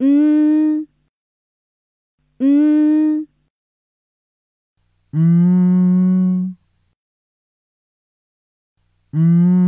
うん、うん、うん。うん。